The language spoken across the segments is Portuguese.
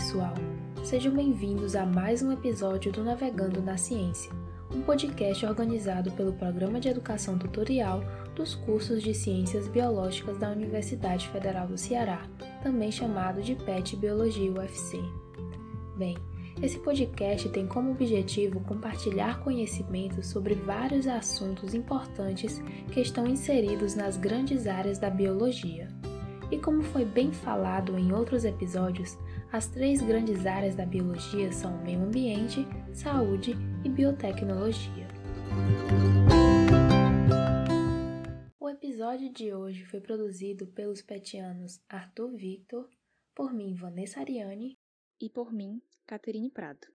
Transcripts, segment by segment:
pessoal! Sejam bem-vindos a mais um episódio do Navegando na Ciência, um podcast organizado pelo Programa de Educação Tutorial dos cursos de Ciências Biológicas da Universidade Federal do Ceará, também chamado de PET Biologia UFC. Bem, esse podcast tem como objetivo compartilhar conhecimentos sobre vários assuntos importantes que estão inseridos nas grandes áreas da biologia. E como foi bem falado em outros episódios, as três grandes áreas da biologia são meio ambiente, saúde e biotecnologia. O episódio de hoje foi produzido pelos petianos Arthur Victor, por mim Vanessa Ariane e por mim Caterine Prado.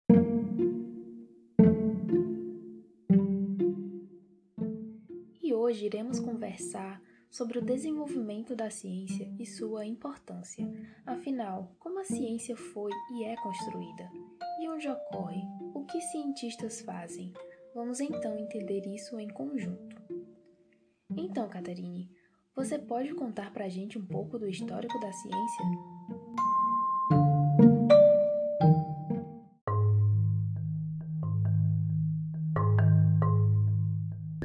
E hoje iremos conversar sobre o desenvolvimento da ciência e sua importância. Afinal, como a ciência foi e é construída? E onde ocorre? O que cientistas fazem? Vamos então entender isso em conjunto. Então, Catarine, você pode contar pra gente um pouco do histórico da ciência?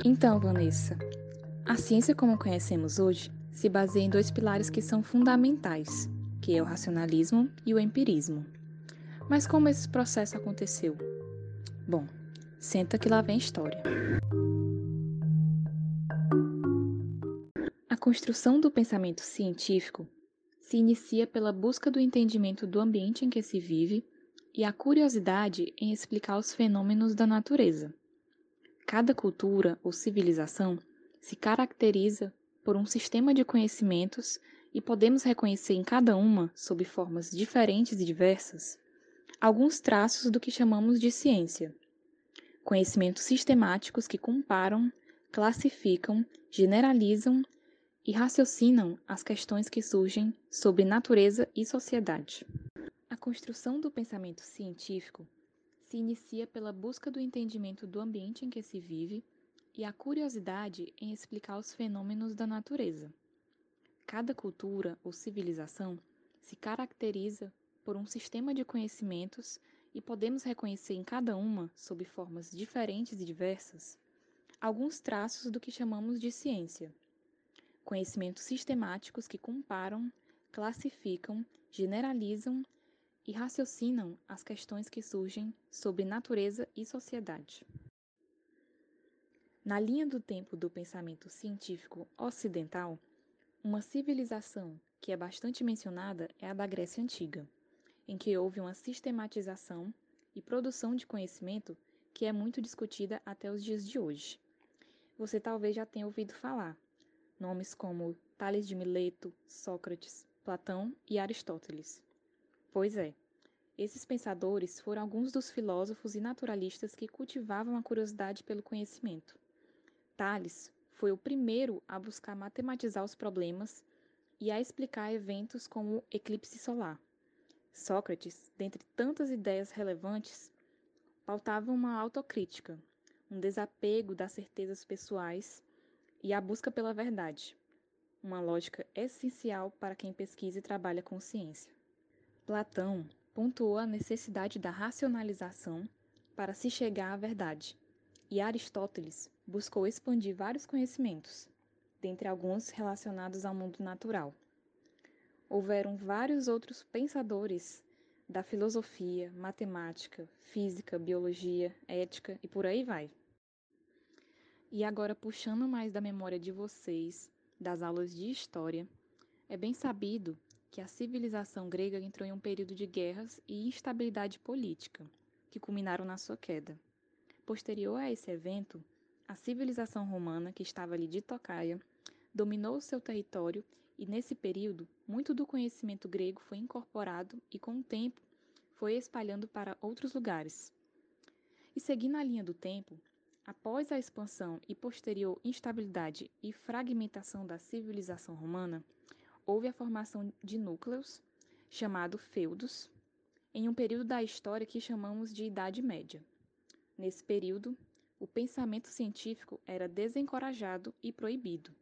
Então, Vanessa, a ciência como conhecemos hoje se baseia em dois pilares que são fundamentais, que é o racionalismo e o empirismo. Mas como esse processo aconteceu? Bom, senta que lá vem história. A construção do pensamento científico se inicia pela busca do entendimento do ambiente em que se vive e a curiosidade em explicar os fenômenos da natureza. Cada cultura ou civilização se caracteriza por um sistema de conhecimentos e podemos reconhecer em cada uma, sob formas diferentes e diversas, alguns traços do que chamamos de ciência. Conhecimentos sistemáticos que comparam, classificam, generalizam e raciocinam as questões que surgem sobre natureza e sociedade. A construção do pensamento científico se inicia pela busca do entendimento do ambiente em que se vive e a curiosidade em explicar os fenômenos da natureza. Cada cultura ou civilização se caracteriza por um sistema de conhecimentos e podemos reconhecer em cada uma, sob formas diferentes e diversas, alguns traços do que chamamos de ciência. Conhecimentos sistemáticos que comparam, classificam, generalizam e raciocinam as questões que surgem sobre natureza e sociedade. Na linha do tempo do pensamento científico ocidental, uma civilização que é bastante mencionada é a da Grécia Antiga, em que houve uma sistematização e produção de conhecimento que é muito discutida até os dias de hoje. Você talvez já tenha ouvido falar nomes como Tales de Mileto, Sócrates, Platão e Aristóteles. Pois é, esses pensadores foram alguns dos filósofos e naturalistas que cultivavam a curiosidade pelo conhecimento. Tales foi o primeiro a buscar matematizar os problemas e a explicar eventos como o eclipse solar. Sócrates, dentre tantas ideias relevantes, pautava uma autocrítica, um desapego das certezas pessoais e a busca pela verdade, uma lógica essencial para quem pesquisa e trabalha com ciência. Platão pontuou a necessidade da racionalização para se chegar à verdade, e Aristóteles buscou expandir vários conhecimentos, dentre alguns relacionados ao mundo natural. Houveram vários outros pensadores da filosofia, matemática, física, biologia, ética e por aí vai. E agora, puxando mais da memória de vocês, das aulas de história, é bem sabido que a civilização grega entrou em um período de guerras e instabilidade política, que culminaram na sua queda. Posterior a esse evento, a civilização romana, que estava ali de tocaia, dominou o seu território e, nesse período, muito do conhecimento grego foi incorporado e, com o tempo, foi espalhando para outros lugares. E seguindo a linha do tempo, após a expansão e posterior instabilidade e fragmentação da civilização romana, houve a formação de núcleos, chamado feudos, em um período da história que chamamos de Idade Média. Nesse período, o pensamento científico era desencorajado e proibido,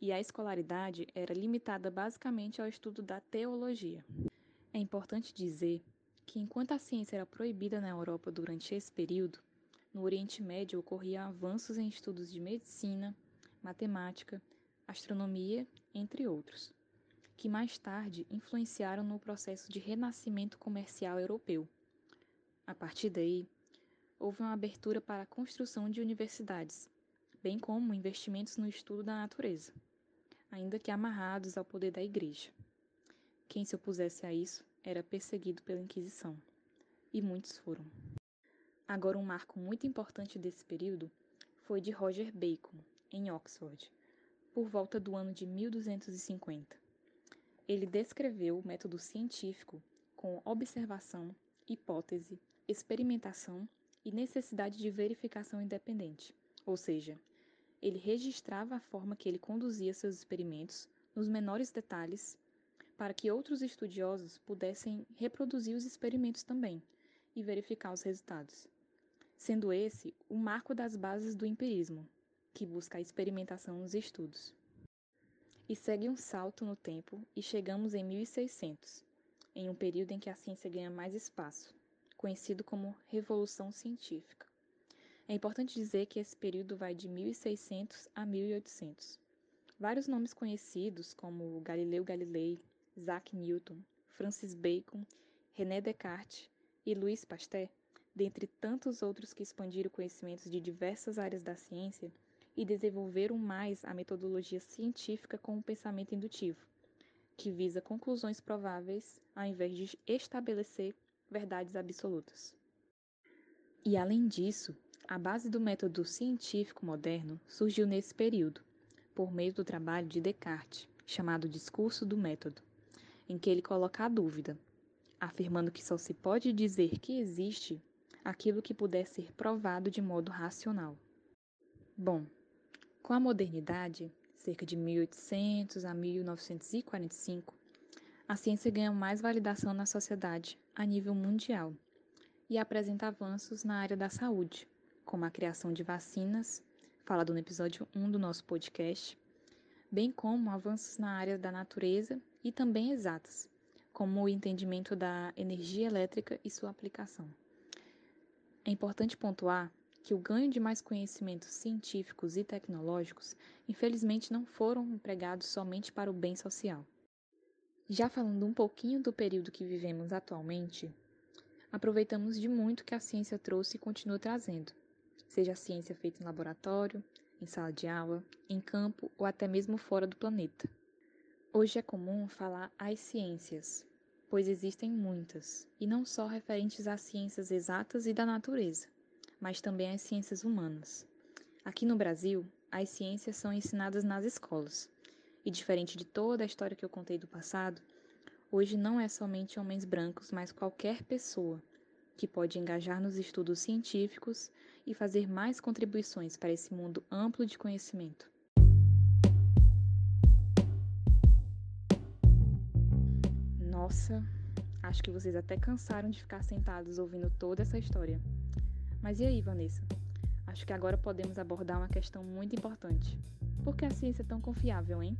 e a escolaridade era limitada basicamente ao estudo da teologia. É importante dizer que enquanto a ciência era proibida na Europa durante esse período, no Oriente Médio ocorriam avanços em estudos de medicina, matemática, astronomia, entre outros, que mais tarde influenciaram no processo de renascimento comercial europeu. A partir daí, houve uma abertura para a construção de universidades, bem como investimentos no estudo da natureza, ainda que amarrados ao poder da Igreja. Quem se opusesse a isso era perseguido pela Inquisição, e muitos foram. Agora, um marco muito importante desse período foi de Roger Bacon, em Oxford, por volta do ano de 1250. Ele descreveu o método científico com observação, hipótese, experimentação e necessidade de verificação independente, ou seja, ele registrava a forma que ele conduzia seus experimentos nos menores detalhes para que outros estudiosos pudessem reproduzir os experimentos também e verificar os resultados. Sendo esse o marco das bases do empirismo, que busca a experimentação nos estudos. E segue um salto no tempo e chegamos em 1600, em um período em que a ciência ganha mais espaço, conhecido como Revolução Científica. É importante dizer que esse período vai de 1600 a 1800. Vários nomes conhecidos, como Galileu Galilei, Isaac Newton, Francis Bacon, René Descartes e Louis Pasteur, dentre tantos outros que expandiram conhecimentos de diversas áreas da ciência e desenvolveram mais a metodologia científica com o pensamento indutivo, que visa conclusões prováveis ao invés de estabelecer verdades absolutas. E além disso, a base do método científico moderno surgiu nesse período, por meio do trabalho de Descartes, chamado Discurso do Método em que ele coloca a dúvida, afirmando que só se pode dizer que existe aquilo que puder ser provado de modo racional. Bom, com a modernidade, cerca de 1800 a 1945, a ciência ganha mais validação na sociedade a nível mundial e apresenta avanços na área da saúde, como a criação de vacinas, falado no episódio 1 do nosso podcast, bem como avanços na área da natureza e também exatas, como o entendimento da energia elétrica e sua aplicação. É importante pontuar que o ganho de mais conhecimentos científicos e tecnológicos, infelizmente, não foram empregados somente para o bem social. Já falando um pouquinho do período que vivemos atualmente, aproveitamos de muito que a ciência trouxe e continua trazendo, seja a ciência feita em laboratório, em sala de aula, em campo ou até mesmo fora do planeta. Hoje é comum falar as ciências, pois existem muitas, e não só referentes às ciências exatas e da natureza, mas também às ciências humanas. Aqui no Brasil, as ciências são ensinadas nas escolas, e diferente de toda a história que eu contei do passado, hoje não é somente homens brancos, mas qualquer pessoa que pode engajar nos estudos científicos e fazer mais contribuições para esse mundo amplo de conhecimento. Nossa, acho que vocês até cansaram de ficar sentados ouvindo toda essa história. Mas e aí, Vanessa? Acho que agora podemos abordar uma questão muito importante. Por que a ciência é tão confiável, hein?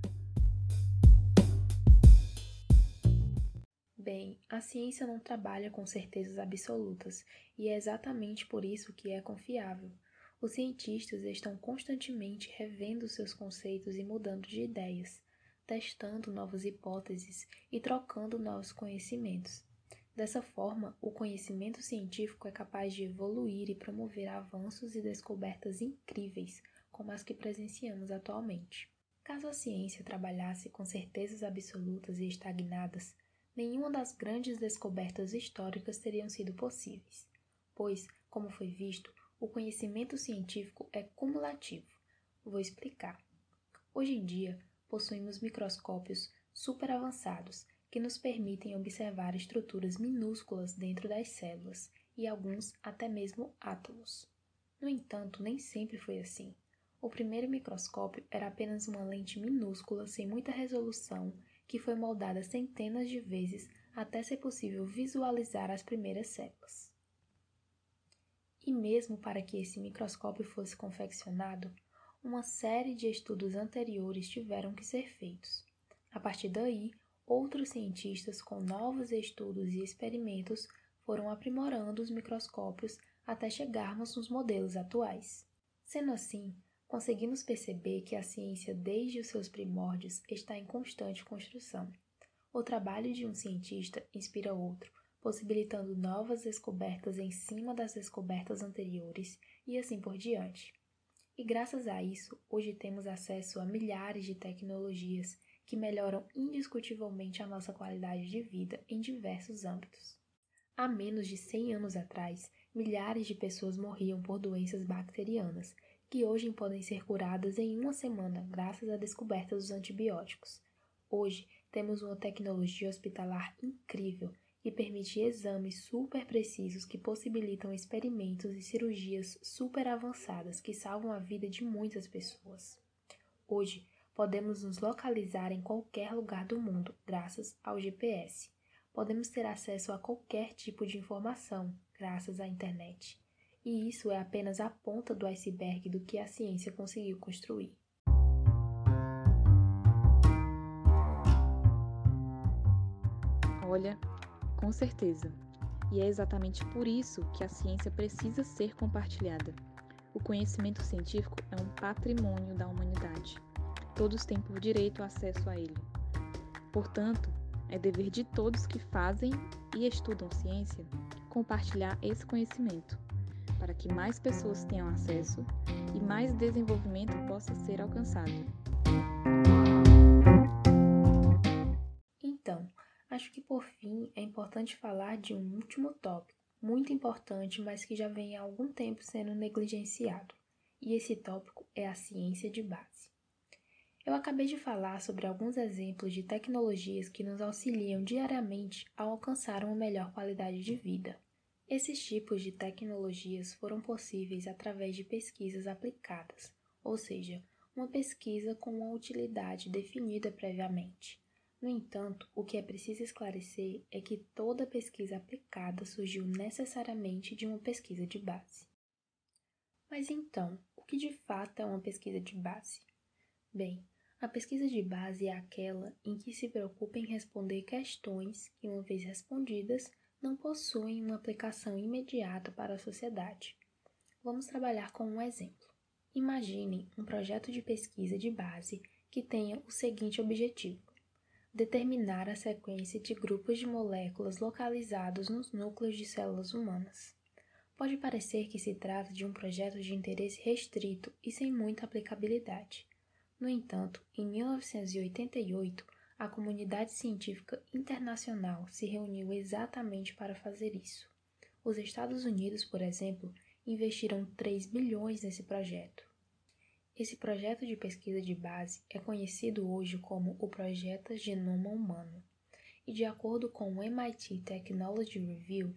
Bem, a ciência não trabalha com certezas absolutas e é exatamente por isso que é confiável. Os cientistas estão constantemente revendo seus conceitos e mudando de ideias testando novas hipóteses e trocando novos conhecimentos. Dessa forma, o conhecimento científico é capaz de evoluir e promover avanços e descobertas incríveis, como as que presenciamos atualmente. Caso a ciência trabalhasse com certezas absolutas e estagnadas, nenhuma das grandes descobertas históricas teriam sido possíveis, pois, como foi visto, o conhecimento científico é cumulativo. Vou explicar. Hoje em dia, possuímos microscópios super avançados que nos permitem observar estruturas minúsculas dentro das células e alguns até mesmo átomos. No entanto, nem sempre foi assim. O primeiro microscópio era apenas uma lente minúscula sem muita resolução que foi moldada centenas de vezes até ser possível visualizar as primeiras células. E mesmo para que esse microscópio fosse confeccionado, uma série de estudos anteriores tiveram que ser feitos. A partir daí, outros cientistas com novos estudos e experimentos foram aprimorando os microscópios até chegarmos nos modelos atuais. Sendo assim, conseguimos perceber que a ciência, desde os seus primórdios, está em constante construção. O trabalho de um cientista inspira outro, possibilitando novas descobertas em cima das descobertas anteriores e assim por diante. E graças a isso, hoje temos acesso a milhares de tecnologias que melhoram indiscutivelmente a nossa qualidade de vida em diversos âmbitos. Há menos de 100 anos atrás, milhares de pessoas morriam por doenças bacterianas, que hoje podem ser curadas em uma semana graças à descoberta dos antibióticos. Hoje, temos uma tecnologia hospitalar incrível que permite exames super precisos que possibilitam experimentos e cirurgias super avançadas que salvam a vida de muitas pessoas. Hoje, podemos nos localizar em qualquer lugar do mundo graças ao GPS. Podemos ter acesso a qualquer tipo de informação graças à internet. E isso é apenas a ponta do iceberg do que a ciência conseguiu construir. Olha, com certeza. E é exatamente por isso que a ciência precisa ser compartilhada. O conhecimento científico é um patrimônio da humanidade. Todos têm por direito acesso a ele. Portanto, é dever de todos que fazem e estudam ciência compartilhar esse conhecimento, para que mais pessoas tenham acesso e mais desenvolvimento possa ser alcançado. Acho que por fim é importante falar de um último tópico, muito importante, mas que já vem há algum tempo sendo negligenciado. E esse tópico é a ciência de base. Eu acabei de falar sobre alguns exemplos de tecnologias que nos auxiliam diariamente a alcançar uma melhor qualidade de vida. Esses tipos de tecnologias foram possíveis através de pesquisas aplicadas, ou seja, uma pesquisa com uma utilidade definida previamente. No entanto, o que é preciso esclarecer é que toda pesquisa aplicada surgiu necessariamente de uma pesquisa de base. Mas então, o que de fato é uma pesquisa de base? Bem, a pesquisa de base é aquela em que se preocupa em responder questões que, uma vez respondidas, não possuem uma aplicação imediata para a sociedade. Vamos trabalhar com um exemplo. Imagine um projeto de pesquisa de base que tenha o seguinte objetivo: determinar a sequência de grupos de moléculas localizados nos núcleos de células humanas. Pode parecer que se trata de um projeto de interesse restrito e sem muita aplicabilidade. No entanto, em 1988, a comunidade científica internacional se reuniu exatamente para fazer isso. Os Estados Unidos, por exemplo, investiram 3 bilhões nesse projeto. Esse projeto de pesquisa de base é conhecido hoje como o Projeto Genoma Humano, e de acordo com o MIT Technology Review,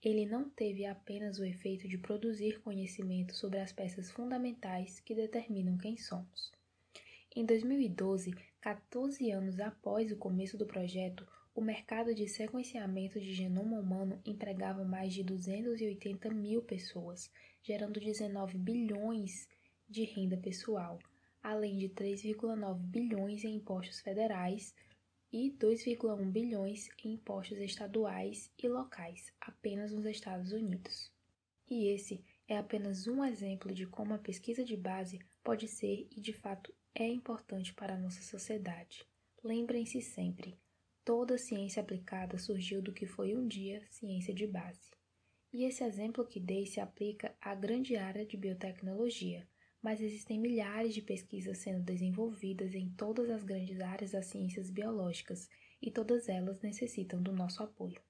ele não teve apenas o efeito de produzir conhecimento sobre as peças fundamentais que determinam quem somos. Em 2012, 14 anos após o começo do projeto, o mercado de sequenciamento de genoma humano empregava mais de 280 mil pessoas, gerando 19 bilhões de renda pessoal, além de 3,9 bilhões em impostos federais e 2,1 bilhões em impostos estaduais e locais, apenas nos Estados Unidos. E esse é apenas um exemplo de como a pesquisa de base pode ser e de fato é importante para a nossa sociedade. Lembrem-se sempre, toda ciência aplicada surgiu do que foi um dia ciência de base. E esse exemplo que dei se aplica à grande área de biotecnologia, mas existem milhares de pesquisas sendo desenvolvidas em todas as grandes áreas das ciências biológicas e todas elas necessitam do nosso apoio.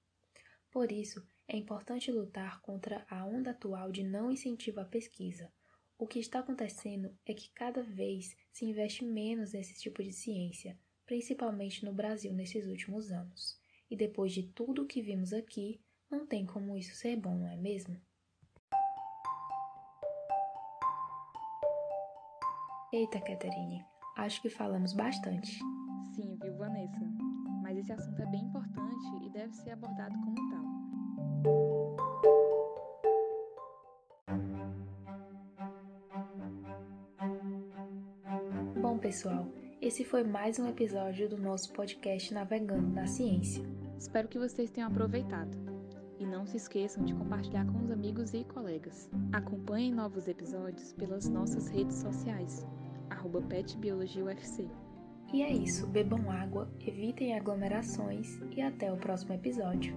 Por isso, é importante lutar contra a onda atual de não incentivo à pesquisa. O que está acontecendo é que cada vez se investe menos nesse tipo de ciência, principalmente no Brasil nesses últimos anos. E depois de tudo o que vimos aqui, não tem como isso ser bom, não é mesmo? Eita, Catherine, acho que falamos bastante. Sim, viu, Vanessa? Mas esse assunto é bem importante e deve ser abordado como tal. Bom, pessoal, esse foi mais um episódio do nosso podcast Navegando na Ciência. Espero que vocês tenham aproveitado. E não se esqueçam de compartilhar com os amigos e colegas. Acompanhem novos episódios pelas nossas redes sociais, arroba PetBiologiaUFC. E é isso, bebam água, evitem aglomerações e até o próximo episódio.